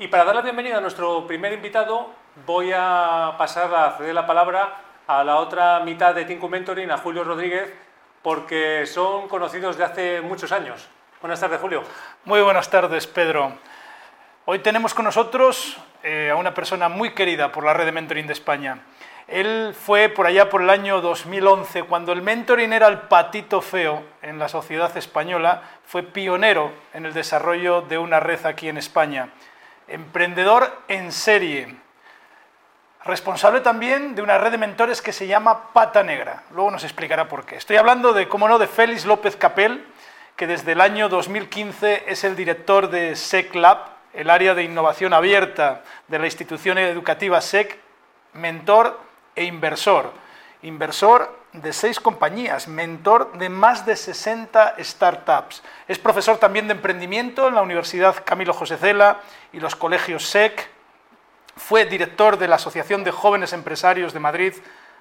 Y para dar la bienvenida a nuestro primer invitado, voy a pasar a ceder la palabra a la otra mitad de Tinku Mentoring, a Julio Rodríguez, porque son conocidos de hace muchos años. Buenas tardes, Julio. Muy buenas tardes, Pedro. Hoy tenemos con nosotros eh, a una persona muy querida por la red de mentoring de España. Él fue por allá por el año 2011, cuando el mentoring era el patito feo en la sociedad española, fue pionero en el desarrollo de una red aquí en España emprendedor en serie, responsable también de una red de mentores que se llama Pata Negra. Luego nos explicará por qué. Estoy hablando de, cómo no, de Félix López Capel, que desde el año 2015 es el director de SECLab, el área de innovación abierta de la institución educativa SEC, mentor e inversor. Inversor de seis compañías, mentor de más de 60 startups. Es profesor también de emprendimiento en la Universidad Camilo José Cela y los colegios SEC. Fue director de la Asociación de Jóvenes Empresarios de Madrid.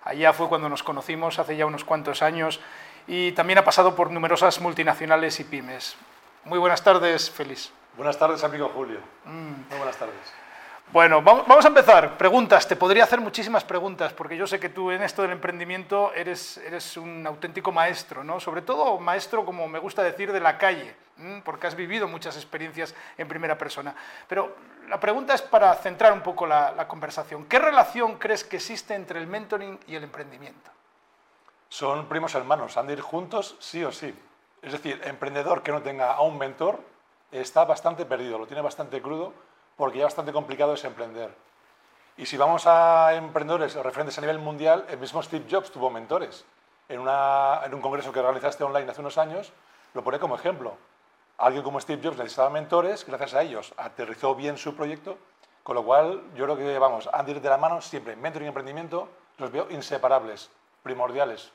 Allá fue cuando nos conocimos, hace ya unos cuantos años. Y también ha pasado por numerosas multinacionales y pymes. Muy buenas tardes, Félix. Buenas tardes, amigo Julio. Mm. Muy buenas tardes. Bueno, vamos a empezar. Preguntas. Te podría hacer muchísimas preguntas, porque yo sé que tú en esto del emprendimiento eres, eres un auténtico maestro, ¿no? Sobre todo maestro, como me gusta decir, de la calle, porque has vivido muchas experiencias en primera persona. Pero la pregunta es para centrar un poco la, la conversación. ¿Qué relación crees que existe entre el mentoring y el emprendimiento? Son primos hermanos, han de ir juntos sí o sí. Es decir, emprendedor que no tenga a un mentor está bastante perdido, lo tiene bastante crudo porque ya bastante complicado es emprender. Y si vamos a emprendedores o referentes a nivel mundial, el mismo Steve Jobs tuvo mentores. En, en un congreso que realizaste online hace unos años, lo pone como ejemplo. Alguien como Steve Jobs necesitaba mentores, gracias a ellos aterrizó bien su proyecto, con lo cual yo creo que vamos, han de ir de la mano siempre. Mentoring y emprendimiento los veo inseparables, primordiales.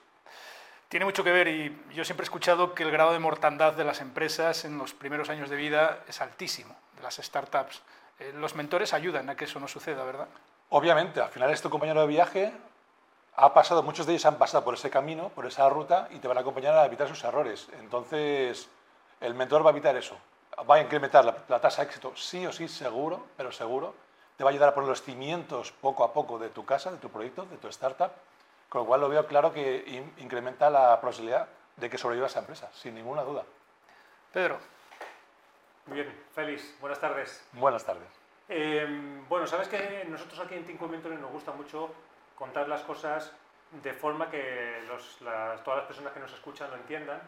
Tiene mucho que ver y yo siempre he escuchado que el grado de mortandad de las empresas en los primeros años de vida es altísimo, de las startups. Eh, los mentores ayudan a que eso no suceda, ¿verdad? Obviamente, al final es tu compañero de viaje, ha pasado, muchos de ellos han pasado por ese camino, por esa ruta y te van a acompañar a evitar sus errores. Entonces, el mentor va a evitar eso. Va a incrementar la, tasa de éxito, sí o sí, seguro, pero seguro. Te va a ayudar a poner los cimientos poco a poco de tu casa, de tu proyecto, de tu startup. Con lo cual lo veo claro que incrementa la posibilidad de que sobreviva esa empresa, sin ninguna duda. Pedro. Muy bien, Félix, buenas tardes. Buenas tardes. Em, bueno, sabes que nosotros aquí en Tinko Mentoring nos gusta mucho contar las cosas de forma que todas las personas que nos escuchan lo entiendan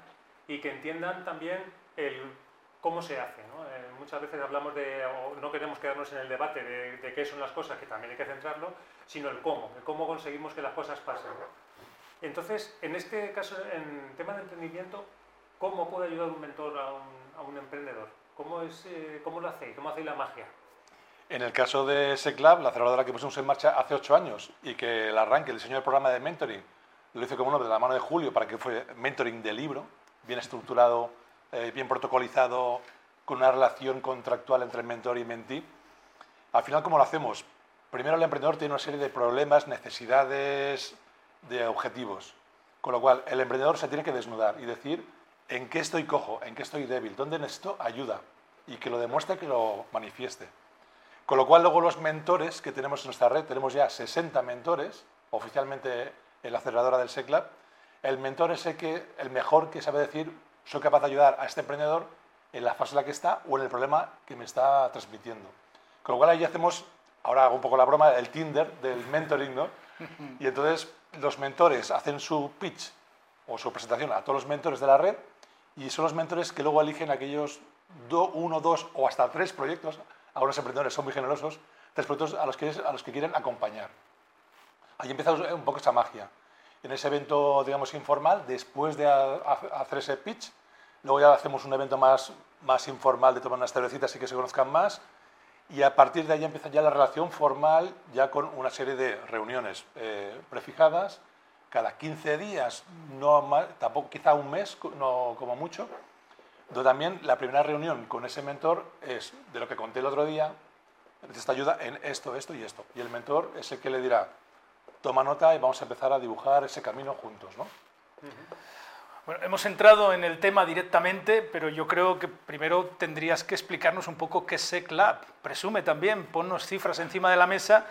y que entiendan también el cómo se hace. Eh, muchas veces hablamos de, o no queremos quedarnos en el debate de, qué son las cosas, que también hay que centrarlo, sino el cómo, el cómo conseguimos que las cosas pasen. Entonces, en este caso, en tema de emprendimiento, ¿cómo puede ayudar un mentor a un emprendedor? ¿Cómo, es, eh, ¿Cómo lo hacéis? ¿Cómo hacéis la magia? En el caso de SECLAB, la aceleradora que pusimos en marcha hace ocho años y que el arranque, el diseño del programa de mentoring, lo hizo como uno de la mano de Julio para que fue mentoring de libro, bien estructurado, eh, bien protocolizado, con una relación contractual entre el mentor y mentí. Al final, ¿cómo lo hacemos? Primero, el emprendedor tiene una serie de problemas, necesidades, de objetivos. Con lo cual, el emprendedor se tiene que desnudar y decir en qué estoy cojo, en qué estoy débil, dónde necesito ayuda y que lo demuestre, que lo manifieste. Con lo cual luego los mentores que tenemos en nuestra red, tenemos ya 60 mentores, oficialmente en la aceleradora del SECLAB, el mentor es el, que, el mejor que sabe decir, soy capaz de ayudar a este emprendedor en la fase en la que está o en el problema que me está transmitiendo. Con lo cual ahí hacemos, ahora hago un poco la broma, el Tinder del mentoring, ¿no? Y entonces los mentores hacen su pitch o su presentación a todos los mentores de la red y son los mentores que luego eligen aquellos uno, dos o hasta tres proyectos, algunos emprendedores son muy generosos, tres proyectos a los que, a los que quieren acompañar. Ahí empieza un poco esa magia. En ese evento, digamos, informal, después de hacer ese pitch, luego ya hacemos un evento más, más informal de tomar unas cervecitas y que se conozcan más, y a partir de ahí empieza ya la relación formal, ya con una serie de reuniones eh, prefijadas, cada 15 días, no tampoco quizá un mes, no como mucho, donde también la primera reunión con ese mentor es de lo que conté el otro día, necesita ayuda en esto, esto y esto. Y el mentor es el que le dirá, toma nota y vamos a empezar a dibujar ese camino juntos. ¿no? Bueno, hemos entrado en el tema directamente, pero yo creo que primero tendrías que explicarnos un poco qué es SecLab. Presume también, ponnos cifras encima de la mesa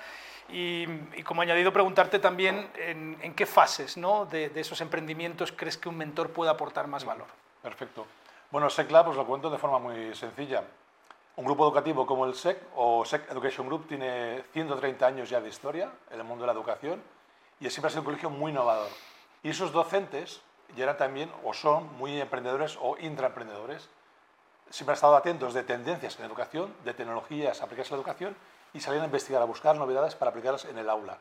y, como añadido preguntarte también en, qué fases ¿no? de, esos emprendimientos crees que un mentor puede aportar más valor. Perfecto. Bueno, SecLab os lo cuento de forma muy sencilla. Un grupo educativo como el SEC o SEC Education Group tiene 130 años ya de historia en el mundo de la educación y siempre ha sido un colegio muy innovador. Y esos docentes ya eran también o son muy emprendedores o intraemprendedores. Siempre han estado atentos de tendencias en educación, de tecnologías aplicadas a la educación y salían a investigar, a buscar novedades para aplicarlas en el aula.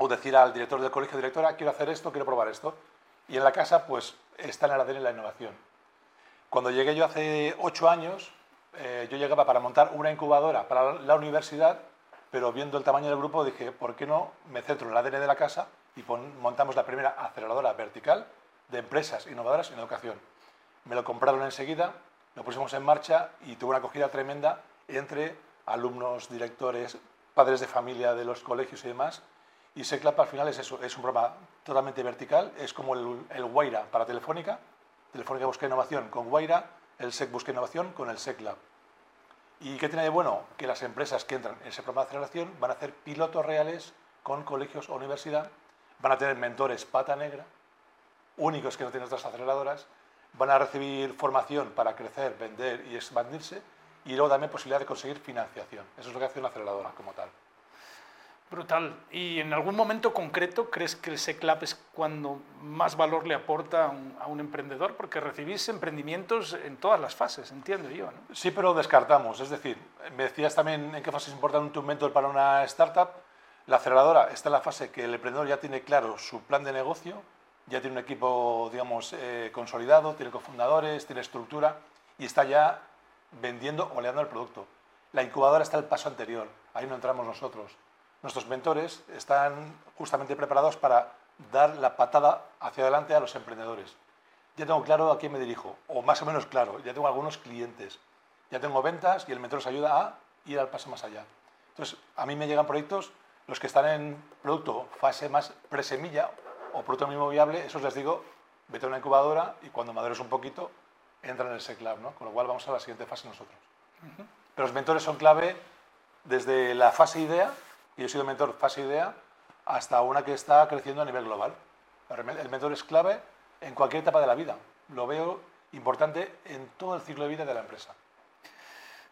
O decir al director del colegio, directora, quiero hacer esto, quiero probar esto. Y en la casa, pues, está en el ADN la innovación. Cuando llegué yo hace ocho años, eh, yo llegaba para montar una incubadora para la universidad, pero viendo el tamaño del grupo dije, ¿por qué no me centro en el ADN de la casa y montamos la primera aceleradora vertical de empresas innovadoras en educación. Me lo compraron enseguida, lo pusimos en marcha y tuvo una acogida tremenda entre alumnos, directores, padres de familia de los colegios y demás. Y SECLAP al final es eso, es un programa totalmente vertical, es como el, el Guaira para Telefónica, Telefónica busca innovación con Guaira, el SEC busca innovación con el SECLAB. ¿Y qué tiene de bueno? Que las empresas que entran en ese programa de aceleración van a hacer pilotos reales con colegios o universidad, van a tener mentores pata negra, únicos que no tienen otras aceleradoras, van a recibir formación para crecer, vender y expandirse, y luego también posibilidad de conseguir financiación. Eso es lo que hace una aceleradora como tal. Brutal. ¿Y en algún momento concreto crees que el SECLAP es cuando más valor le aporta a un, emprendedor? Porque recibís emprendimientos en todas las fases, entiendo yo. ¿no? Sí, pero descartamos. Es decir, me decías también en qué fase es importante un mentor para una startup. La aceleradora está en la fase que el emprendedor ya tiene claro su plan de negocio, ya tiene un equipo, digamos, eh, consolidado, tiene cofundadores, tiene estructura y está ya vendiendo o oleando el producto. La incubadora está el paso anterior, ahí no entramos nosotros. Nuestros mentores están justamente preparados para dar la patada hacia adelante a los emprendedores. Ya tengo claro a quién me dirijo, o más o menos claro, ya tengo algunos clientes, ya tengo ventas y el mentor nos ayuda a ir al paso más allá. Entonces, a mí me llegan proyectos, los que están en producto fase más presemilla o producto mínimo viable, esos les digo, vete a una incubadora y cuando madures un poquito, entra en el SECLAB, ¿no? Con lo cual vamos a la siguiente fase nosotros. Pero los mentores son clave desde la fase idea, y yo he sido mentor fase idea, hasta una que está creciendo a nivel global. El mentor es clave en cualquier etapa de la vida. Lo veo importante en todo el ciclo de vida de la empresa.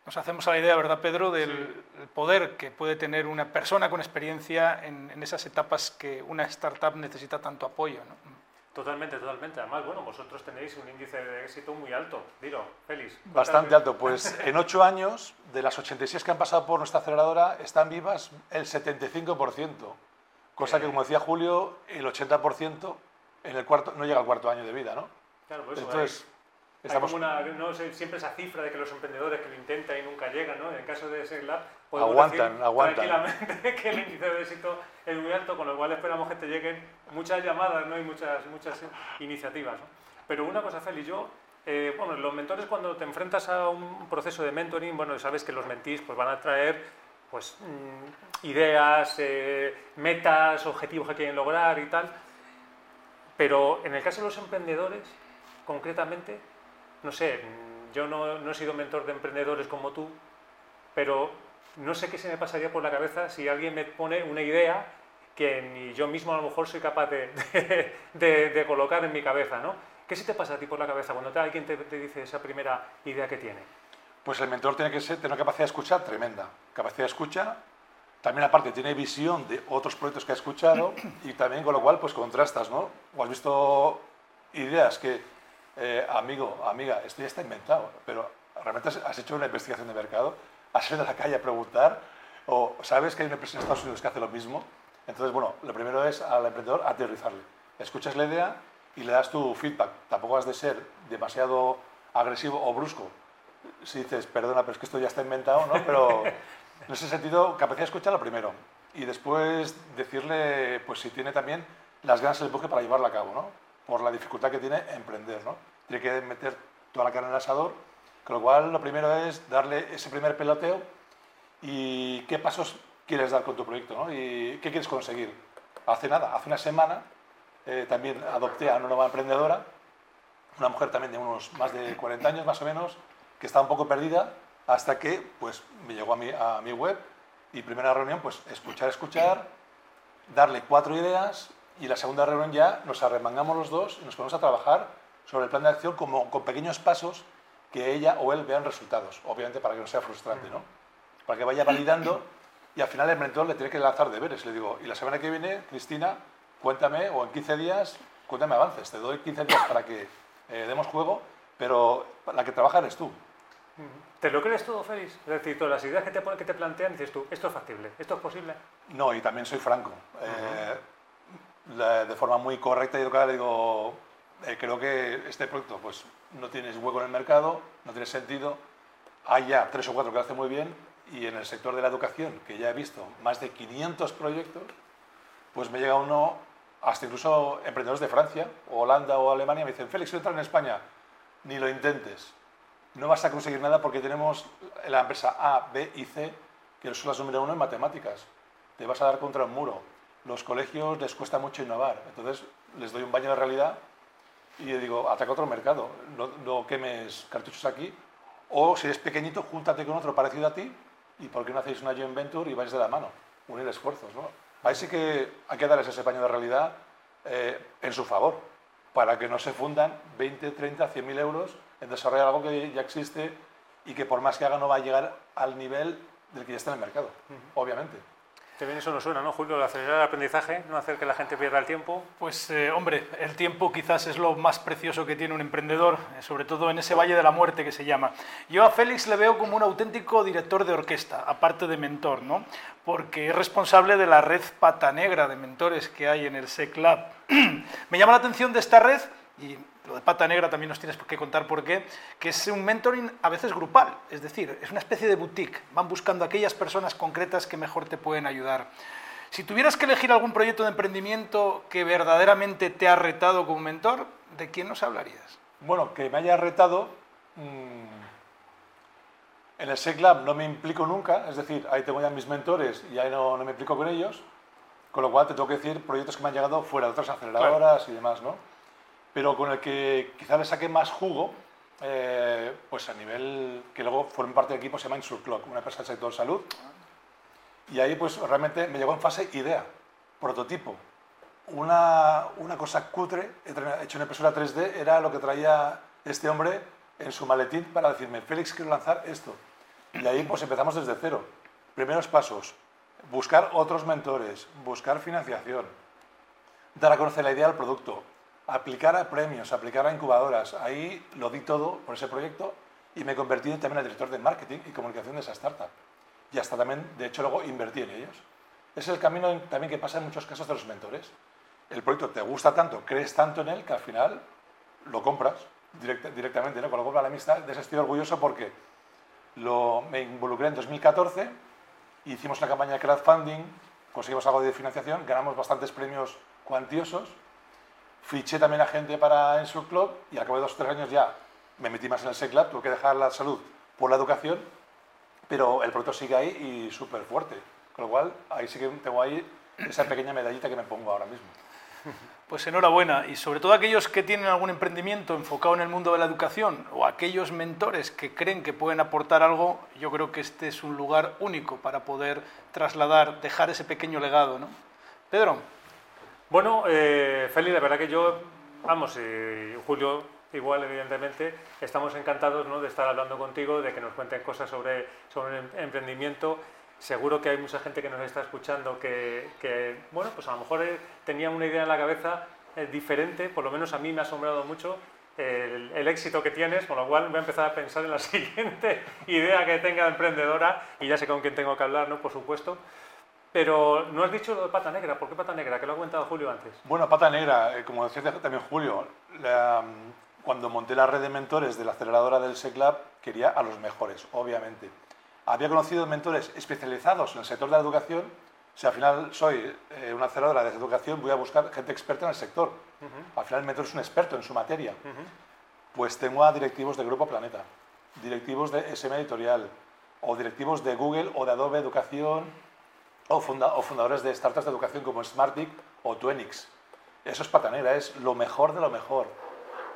Nos hacemos a la idea, ¿verdad, Pedro?, del poder que puede tener una persona con experiencia en, en, esas etapas que una startup necesita tanto apoyo. ¿no? Totalmente, totalmente. Además, bueno, vosotros tenéis un índice de éxito muy alto. Dilo, Félix. Bastante alto. Pues en ocho años, de las 86 que han pasado por nuestra aceleradora, están vivas el 75%. Cosa que, como decía Julio, el 80% en el cuarto, no llega al cuarto año de vida, ¿no? Claro, pues Entonces, Estamos... una, no sé, siempre esa cifra de que los emprendedores que lo intentan y nunca llegan, ¿no? En el caso de SEGLAB, podemos aguantan, decir aguantan. tranquilamente que el índice de éxito es muy alto, con lo cual esperamos que te lleguen muchas llamadas, ¿no? Y muchas, muchas iniciativas, ¿no? Pero una cosa, Félix, yo, eh, bueno, los mentores cuando te enfrentas a un proceso de mentoring, bueno, sabes que los mentís pues van a traer pues mm, ideas, eh, metas, objetivos que quieren lograr y tal. Pero en el caso de los emprendedores, concretamente, no sé, yo no, he sido mentor de emprendedores como tú, pero no sé qué se me pasaría por la cabeza si alguien me pone una idea que ni yo mismo a lo mejor soy capaz de, colocar en mi cabeza, ¿no? ¿Qué se te pasa a ti por la cabeza cuando alguien te, dice esa primera idea que tiene? Pues el mentor tiene que ser, tener una capacidad de escuchar tremenda. Capacidad de escucha, también aparte tiene visión de otros proyectos que ha escuchado y también con lo cual pues contrastas, ¿no? O has visto ideas que eh, amigo, amiga, esto ya está inventado, pero realmente has hecho una investigación de mercado, has ido a la calle a preguntar, o sabes que hay una empresa en Estados Unidos que hace lo mismo. Entonces, bueno, lo primero es al emprendedor aterrizarle. Escuchas la idea y le das tu feedback. Tampoco has de ser demasiado agresivo o brusco. Si dices, perdona, pero es que esto ya está inventado, ¿no? Pero en ese sentido, capacidad de escuchar lo primero. Y después decirle, pues si tiene también las ganas del empuje para llevarlo a cabo, ¿no? Por la dificultad que tiene emprender. ¿no? Tiene que meter toda la carne en el asador, con lo cual lo primero es darle ese primer peloteo y qué pasos quieres dar con tu proyecto ¿no? y qué quieres conseguir. Hace nada, hace una semana eh, también adopté a una nueva emprendedora una mujer también de unos más de 40 años más o menos, que estaba un poco perdida, hasta que pues, me llegó a mi, a mi web y primera reunión, pues escuchar, escuchar, darle cuatro ideas y la segunda reunión ya nos arremangamos los dos y nos ponemos a trabajar sobre el plan de acción como, con pequeños pasos que ella o él vean resultados, obviamente para que no sea frustrante, ¿no? Para que vaya validando y al final el mentor le tiene que lanzar deberes. Le digo, y la semana que viene, Cristina, cuéntame, o en 15 días, cuéntame avances. Te doy 15 días para que eh, demos juego, pero la que trabaja eres tú. ¿Te lo crees todo, Félix? Es decir, todas las ideas que te, que te plantean, dices tú, ¿esto es factible? ¿Esto es posible? No, y también soy franco. Eh, de forma muy correcta y educada le digo, eh, creo que este proyecto pues, no tienes hueco en el mercado, no tiene sentido. Hay ya tres o cuatro que lo hacen muy bien y en el sector de la educación, que ya he visto más de 500 proyectos, pues me llega uno, hasta incluso emprendedores de Francia, Holanda o Alemania, me dicen, Félix, si entrar en España, ni lo intentes. No vas a conseguir nada porque tenemos la empresa A, B y C, que son las número uno en matemáticas. Te vas a dar contra un muro. Los colegios les cuesta mucho innovar. Entonces les doy un baño de realidad y le digo, ataca otro mercado. No, no quemes cartuchos aquí. O si eres pequeñito, júntate con otro parecido a ti y por qué no hacéis una joint venture y vais de la mano, unir esfuerzos. ¿no? Ahí sí que hay que darles ese paño de realidad eh, en su favor, para que no se fundan 20, 30, 100 mil euros en desarrollar algo que ya existe y que por más que haga no va a llegar al nivel del que ya está en el mercado, obviamente. También eso no suena, ¿no, Julio? El acelerar el aprendizaje, no hacer que la gente pierda el tiempo. Pues, eh, hombre, el tiempo quizás es lo más precioso que tiene un emprendedor, eh, sobre todo en ese valle de la muerte que se llama. Yo a Félix le veo como un auténtico director de orquesta, aparte de mentor, ¿no? Porque es responsable de la red pata negra de mentores que hay en el SEC Lab. Me llama la atención de esta red lo de pata negra también nos tienes que contar por qué, que es un mentoring a veces grupal, es decir, es una especie de boutique, van buscando aquellas personas concretas que mejor te pueden ayudar. Si tuvieras que elegir algún proyecto de emprendimiento que verdaderamente te ha retado como mentor, ¿de quién nos hablarías? Bueno, que me haya retado, mmm, en el SECLab no me implico nunca, es decir, ahí tengo ya mis mentores y ahí no, no, me implico con ellos, con lo cual te tengo que decir proyectos que me han llegado fuera de otras aceleradoras claro. y demás, ¿no? Pero con el que quizá le saque más jugo, eh, pues a nivel que luego forme parte del equipo, se llama Insurclock, una empresa del sector salud. Y ahí pues realmente me llegó en fase idea, prototipo. Una, una cosa cutre, hecho en impresora 3D, era lo que traía este hombre en su maletín para decirme, Félix, quiero lanzar esto. Y ahí pues empezamos desde cero. Primeros pasos, buscar otros mentores, buscar financiación, dar a conocer la idea del producto, aplicar a premios, aplicar a incubadoras. Ahí lo di todo por ese proyecto y me convertí también en director de marketing y comunicación de esa startup. Y hasta también, de hecho, luego invertí en ellos. Es el camino también que pasa en muchos casos de los mentores. El proyecto te gusta tanto, crees tanto en él, que al final lo compras direct, directamente. ¿no? Con lo cual, la amistad, de ese estoy orgulloso porque lo, me involucré en 2014, hicimos una campaña de crowdfunding, conseguimos algo de financiación, ganamos bastantes premios cuantiosos Fiché también a gente para Ensur Club y al cabo de dos o tres años ya me metí más en el SECLAB, tuve que dejar la salud por la educación, pero el proyecto sigue ahí y súper fuerte. Con lo cual, ahí sí que tengo ahí esa pequeña medallita que me pongo ahora mismo. Pues enhorabuena. Y sobre todo aquellos que tienen algún emprendimiento enfocado en el mundo de la educación o aquellos mentores que creen que pueden aportar algo, yo creo que este es un lugar único para poder trasladar, dejar ese pequeño legado. ¿no? Pedro. Bueno, eh, Feli, la verdad que yo, vamos, y Julio igual, evidentemente, estamos encantados ¿no? de estar hablando contigo, de que nos cuenten cosas sobre, sobre emprendimiento. Seguro que hay mucha gente que nos está escuchando que, que bueno, pues a lo mejor eh, tenía una idea en la cabeza eh, diferente, por lo menos a mí me ha asombrado mucho el, el, éxito que tienes, con lo cual voy a empezar a pensar en la siguiente idea que tenga emprendedora y ya sé con quién tengo que hablar, ¿no? Por supuesto. Pero no has dicho lo de pata negra. ¿Por qué pata negra? Que lo ha comentado Julio antes. Bueno, pata negra, eh, como decía también Julio, la, cuando monté la red de mentores de la aceleradora del SECLAB, quería a los mejores, obviamente. Había conocido mentores especializados en el sector de la educación. Si al final soy eh, una aceleradora de educación, voy a buscar gente experta en el sector. Uh -huh. Al final el mentor es un experto en su materia. Uh -huh. Pues tengo a directivos de Grupo Planeta, directivos de SM Editorial, o directivos de Google o de Adobe Educación, o, funda, o, fundadores de startups de educación como Smartick o Twenix. Eso es pata negra, es lo mejor de lo mejor.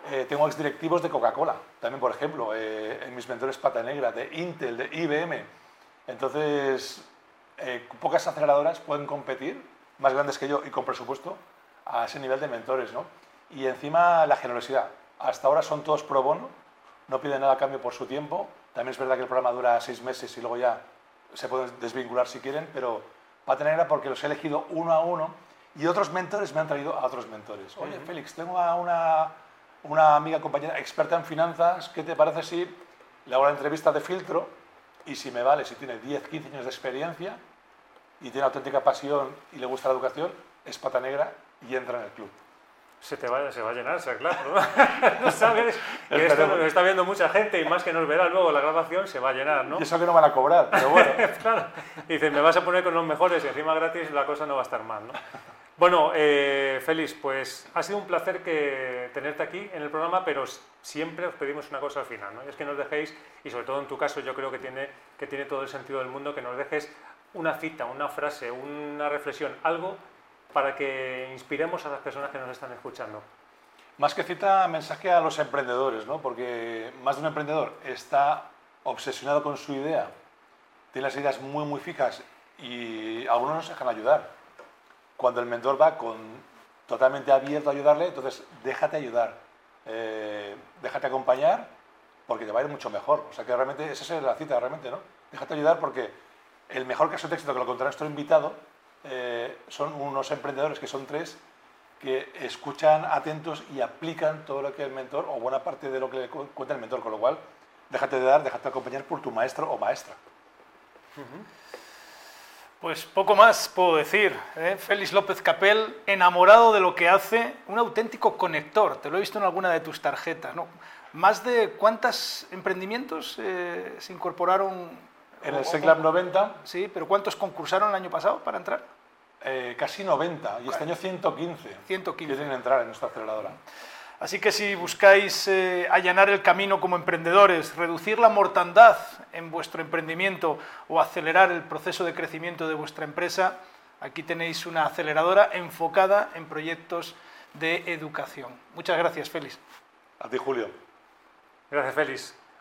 Eh, tengo exdirectivos de Coca-Cola, también por ejemplo, eh, en mis mentores Pata Negra, de Intel, de IBM. Entonces, eh, pocas aceleradoras pueden competir, más grandes que yo y con presupuesto, a ese nivel de mentores. ¿no? Y encima la generosidad. Hasta ahora son todos pro bono, no piden nada a cambio por su tiempo. También es verdad que el programa dura seis meses y luego ya se pueden desvincular si quieren, pero Pata Negra porque los he elegido uno a uno y otros mentores me han traído a otros mentores. Oye, Félix, tengo a una, una amiga compañera experta en finanzas, ¿qué te parece si le hago la entrevista de filtro y si me vale, si tiene 10, 15 años de experiencia y tiene auténtica pasión y le gusta la educación, es pata negra y entra en el club. Se te va, se va a llenar, sea claro, ¿no? ¿No ¿Sabes? Que esto nos está viendo mucha gente y más que nos verá luego la grabación se va a llenar, ¿no? Y eso que no van a cobrar, pero bueno. claro. Dices, me vas a poner con los mejores y encima gratis la cosa no va a estar mal, ¿no? Bueno, eh, Félix, pues ha sido un placer que tenerte aquí en el programa, pero siempre os pedimos una cosa al final, ¿no? Y es que nos dejéis, y sobre todo en tu caso yo creo que tiene, que tiene todo el sentido del mundo, que nos dejes una cita, una frase, una reflexión, algo para que inspiremos a las personas que nos están escuchando. Más que cita, mensaje a los emprendedores, ¿no? Porque más de un emprendedor está obsesionado con su idea, tiene las ideas muy, muy fijas y algunos no se dejan ayudar cuando el mentor va con, totalmente abierto a ayudarle, entonces déjate ayudar, eh, déjate acompañar, porque te va a ir mucho mejor. O sea que realmente, esa es la cita realmente, ¿no? Déjate ayudar porque el mejor caso de éxito que lo contará nuestro invitado eh, son unos emprendedores que son tres que escuchan atentos y aplican todo lo que el mentor o buena parte de lo que le cuenta el mentor, con lo cual déjate de dar, déjate acompañar por tu maestro o maestra. Pues poco más puedo decir. ¿eh? Félix López Capel, enamorado de lo que hace, un auténtico conector. Te lo he visto en alguna de tus tarjetas. ¿no? ¿Más de cuántos emprendimientos eh, se incorporaron? En el SECLAB 90. Sí, pero ¿cuántos concursaron el año pasado para entrar? Eh, casi 90 y este año 115. 115. Quieren entrar en nuestra aceleradora. Así que si buscáis eh, allanar el camino como emprendedores, reducir la mortandad en vuestro emprendimiento o acelerar el proceso de crecimiento de vuestra empresa, aquí tenéis una aceleradora enfocada en proyectos de educación. Muchas gracias, Félix. A ti, Julio. Gracias, Félix.